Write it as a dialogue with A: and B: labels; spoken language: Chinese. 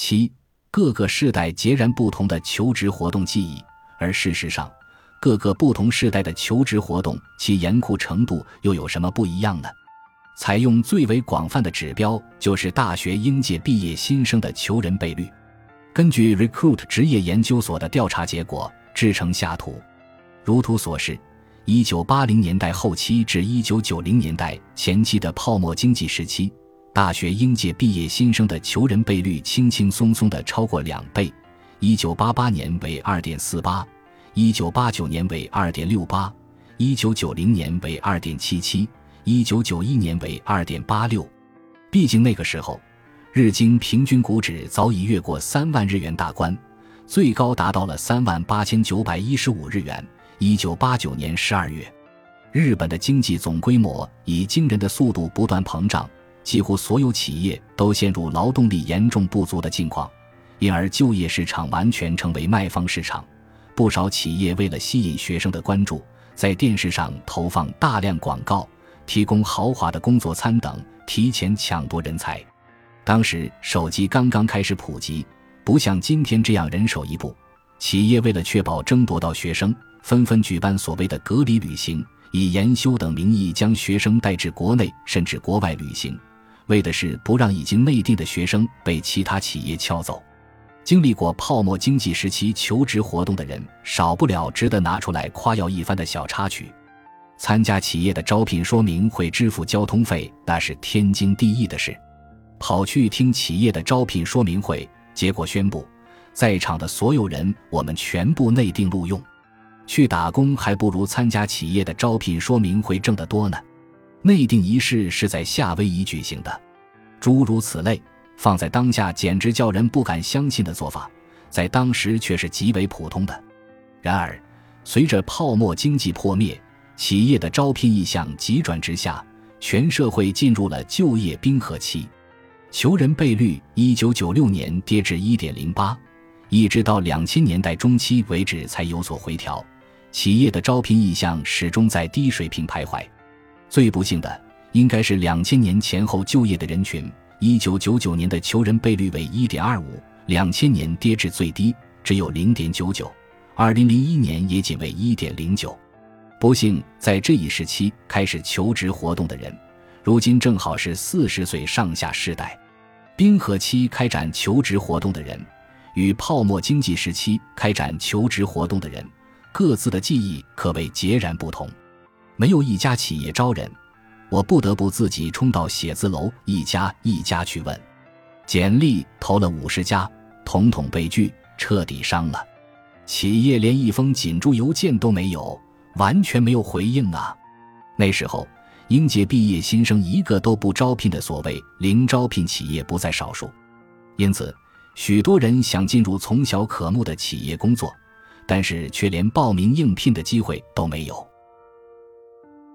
A: 七各个世代截然不同的求职活动记忆，而事实上，各个不同世代的求职活动其严酷程度又有什么不一样呢？采用最为广泛的指标就是大学应届毕业新生的求人倍率。根据 Recruit 职业研究所的调查结果制成下图，如图所示。一九八零年代后期至一九九零年代前期的泡沫经济时期，大学应届毕业新生的求人倍率轻轻松松的超过两倍。一九八八年为二点四八，一九八九年为二点六八，一九九零年为二点七七，一九九一年为二点八六。毕竟那个时候，日经平均股指早已越过三万日元大关，最高达到了三万八千九百一十五日元。一九八九年十二月，日本的经济总规模以惊人的速度不断膨胀，几乎所有企业都陷入劳动力严重不足的境况，因而就业市场完全成为卖方市场。不少企业为了吸引学生的关注，在电视上投放大量广告，提供豪华的工作餐等，提前抢夺人才。当时手机刚刚开始普及，不像今天这样人手一部，企业为了确保争夺到学生。纷纷举办所谓的隔离旅行，以研修等名义将学生带至国内甚至国外旅行，为的是不让已经内定的学生被其他企业撬走。经历过泡沫经济时期求职活动的人，少不了值得拿出来夸耀一番的小插曲。参加企业的招聘说明会支付交通费，那是天经地义的事。跑去听企业的招聘说明会，结果宣布，在场的所有人我们全部内定录用。去打工还不如参加企业的招聘说明会挣得多呢。内定仪式是在夏威夷举行的，诸如此类，放在当下简直叫人不敢相信的做法，在当时却是极为普通的。然而，随着泡沫经济破灭，企业的招聘意向急转直下，全社会进入了就业冰河期，求人倍率一九九六年跌至一点零八，一直到两千年代中期为止才有所回调。企业的招聘意向始终在低水平徘徊，最不幸的应该是两千年前后就业的人群。一九九九年的求人倍率为一点二五，两千年跌至最低只有零点九九，二零零一年也仅为一点零九。不幸在这一时期开始求职活动的人，如今正好是四十岁上下世代。冰河期开展求职活动的人，与泡沫经济时期开展求职活动的人。各自的记忆可谓截然不同，没有一家企业招人，我不得不自己冲到写字楼一家一家去问，简历投了五十家，统统被拒，彻底伤了。企业连一封锦书邮件都没有，完全没有回应啊！那时候，应届毕业新生一个都不招聘的所谓零招聘企业不在少数，因此，许多人想进入从小渴慕的企业工作。但是却连报名应聘的机会都没有。